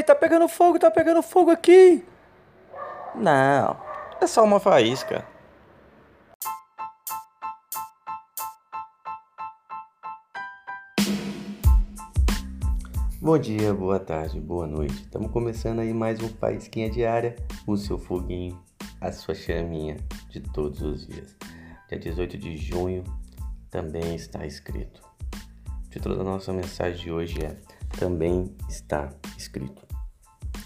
Ei, tá pegando fogo, tá pegando fogo aqui! Não, é só uma faísca. Bom dia, boa tarde, boa noite. Estamos começando aí mais um Faísquinha Diária, o seu foguinho, a sua chaminha de todos os dias. Dia 18 de junho também está escrito. O título da nossa mensagem de hoje é Também está escrito.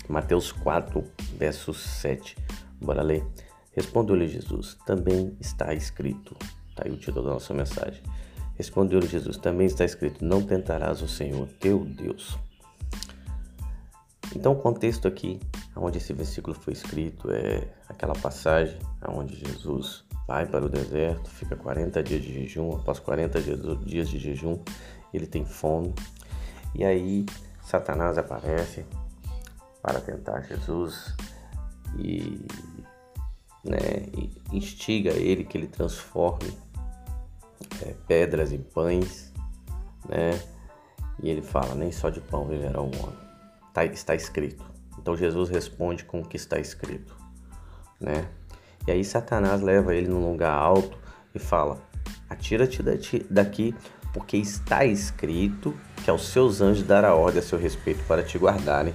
Mateus 4, verso 7. Bora ler. Respondeu-lhe Jesus: Também está escrito. Está aí o título da nossa mensagem. Respondeu-lhe Jesus: Também está escrito: Não tentarás o Senhor teu Deus. Então, o contexto aqui, onde esse versículo foi escrito, é aquela passagem onde Jesus vai para o deserto, fica 40 dias de jejum. Após 40 dias de jejum, ele tem fome. E aí, Satanás aparece para tentar Jesus e, né, instiga ele que ele transforme é, pedras em pães, né? E ele fala: nem só de pão viverá o homem. Tá, está escrito. Então Jesus responde com o que está escrito, né? E aí Satanás leva ele num lugar alto e fala: atira-te daqui, porque está escrito que aos seus anjos dará ordem a seu respeito para te guardarem.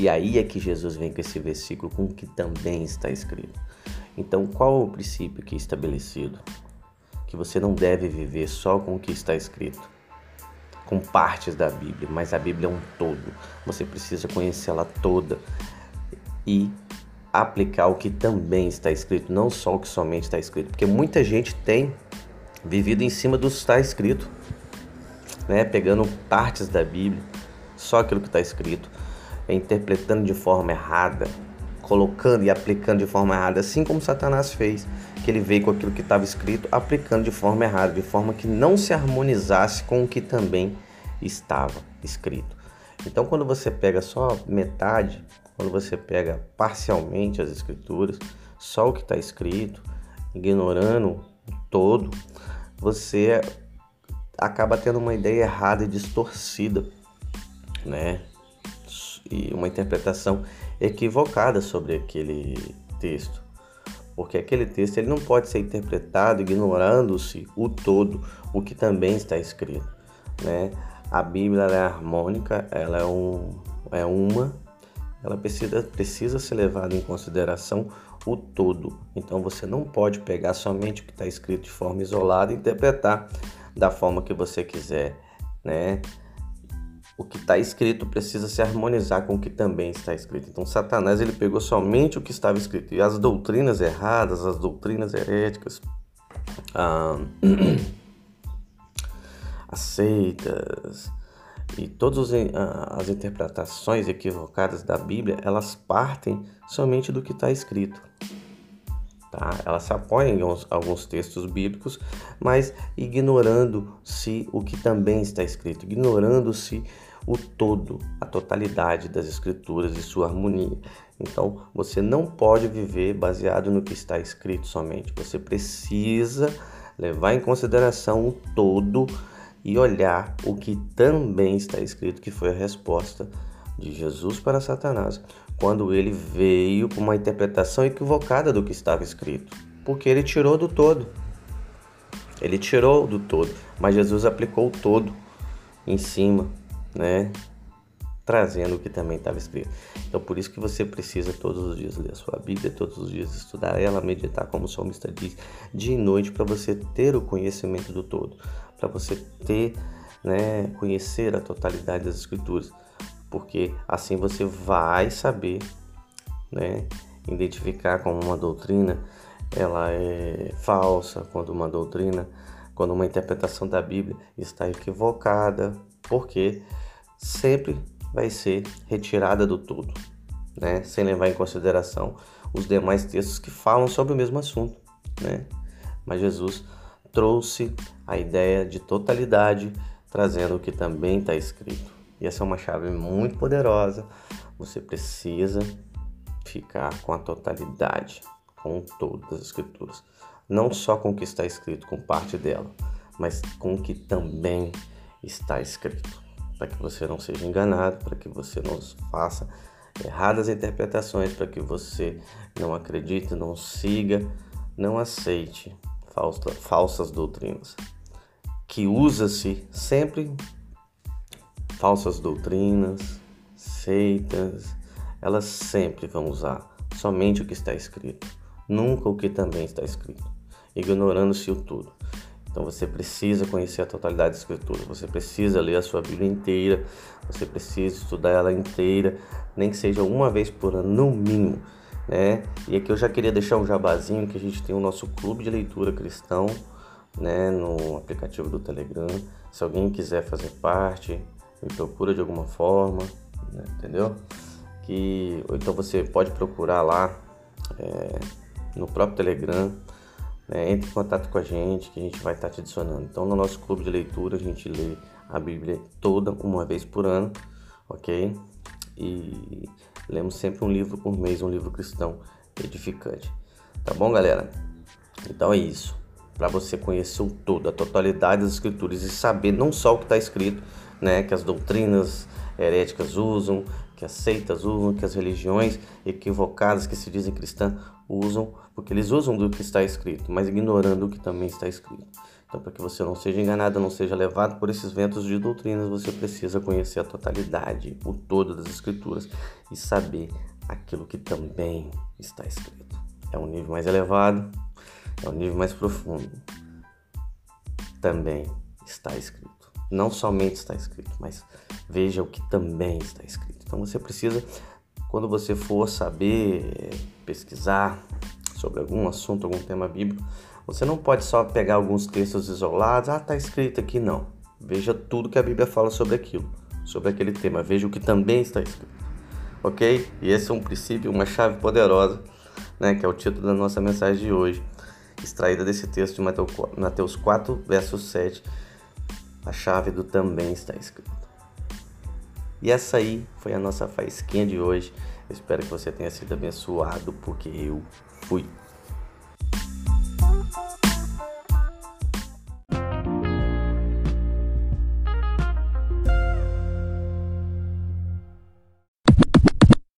E aí é que Jesus vem com esse versículo com o que também está escrito. Então, qual é o princípio aqui estabelecido? Que você não deve viver só com o que está escrito, com partes da Bíblia, mas a Bíblia é um todo. Você precisa conhecê-la toda e aplicar o que também está escrito, não só o que somente está escrito, porque muita gente tem vivido em cima do que está escrito, né? pegando partes da Bíblia, só aquilo que está escrito, interpretando de forma errada, colocando e aplicando de forma errada, assim como Satanás fez, que ele veio com aquilo que estava escrito, aplicando de forma errada, de forma que não se harmonizasse com o que também estava escrito. Então, quando você pega só metade, quando você pega parcialmente as escrituras, só o que está escrito, ignorando o todo, você acaba tendo uma ideia errada e distorcida, né? E uma interpretação equivocada sobre aquele texto. Porque aquele texto ele não pode ser interpretado ignorando-se o todo, o que também está escrito, né? A Bíblia é harmônica, ela é, um, é uma ela precisa, precisa ser levada em consideração o todo. Então você não pode pegar somente o que está escrito de forma isolada e interpretar da forma que você quiser, né? O que está escrito precisa se harmonizar com o que também está escrito. Então Satanás ele pegou somente o que estava escrito e as doutrinas erradas, as doutrinas heréticas, ah, e todas as interpretações equivocadas da Bíblia, elas partem somente do que está escrito. Tá? Elas se apoiam em alguns, alguns textos bíblicos, mas ignorando-se o que também está escrito, ignorando-se o todo, a totalidade das escrituras e sua harmonia. Então, você não pode viver baseado no que está escrito somente. Você precisa levar em consideração o todo e olhar o que também está escrito, que foi a resposta de Jesus para Satanás, quando ele veio com uma interpretação equivocada do que estava escrito, porque ele tirou do todo. Ele tirou do todo, mas Jesus aplicou o todo em cima, né? Trazendo o que também estava escrito. Então, por isso que você precisa todos os dias ler a sua Bíblia, todos os dias estudar ela, meditar, como o salmista diz, dia e noite, para você ter o conhecimento do todo para você ter, né, conhecer a totalidade das escrituras, porque assim você vai saber, né, identificar como uma doutrina ela é falsa, quando uma doutrina, quando uma interpretação da Bíblia está equivocada, porque sempre vai ser retirada do todo, né, sem levar em consideração os demais textos que falam sobre o mesmo assunto, né? Mas Jesus trouxe a ideia de totalidade, trazendo o que também está escrito. E essa é uma chave muito poderosa. Você precisa ficar com a totalidade, com todas as escrituras. Não só com o que está escrito, com parte dela, mas com o que também está escrito. para que você não seja enganado, para que você não faça erradas interpretações, para que você não acredite, não siga, não aceite falsa, falsas doutrinas. Que usa-se sempre falsas doutrinas, seitas, elas sempre vão usar somente o que está escrito, nunca o que também está escrito, ignorando-se o tudo. Então você precisa conhecer a totalidade da escritura, você precisa ler a sua Bíblia inteira, você precisa estudar ela inteira, nem que seja uma vez por ano, no mínimo. Né? E aqui eu já queria deixar um jabazinho que a gente tem o nosso clube de leitura cristão, né, no aplicativo do Telegram. Se alguém quiser fazer parte, me procura de alguma forma, né, entendeu? Que ou então você pode procurar lá é, no próprio Telegram né, entre em contato com a gente que a gente vai estar te adicionando. Então, no nosso clube de leitura, a gente lê a Bíblia toda uma vez por ano, ok? E lemos sempre um livro por mês, um livro cristão edificante. Tá bom, galera? Então é isso. Para você conhecer o todo, a totalidade das escrituras e saber não só o que está escrito, né, que as doutrinas heréticas usam, que as seitas usam, que as religiões equivocadas que se dizem cristãs usam, porque eles usam do que está escrito, mas ignorando o que também está escrito. Então, para que você não seja enganado, não seja levado por esses ventos de doutrinas, você precisa conhecer a totalidade, o todo das escrituras e saber aquilo que também está escrito. É um nível mais elevado, é um nível mais profundo. Também está escrito. Não somente está escrito, mas veja o que também está escrito. Então você precisa, quando você for saber pesquisar sobre algum assunto, algum tema bíblico, você não pode só pegar alguns textos isolados, ah, está escrito aqui, não. Veja tudo que a Bíblia fala sobre aquilo, sobre aquele tema. Veja o que também está escrito. Ok? E esse é um princípio, uma chave poderosa, né, que é o título da nossa mensagem de hoje, extraída desse texto de Mateus 4, verso 7. A chave do também está escrito. E essa aí foi a nossa faísquinha de hoje. Espero que você tenha sido abençoado, porque eu fui.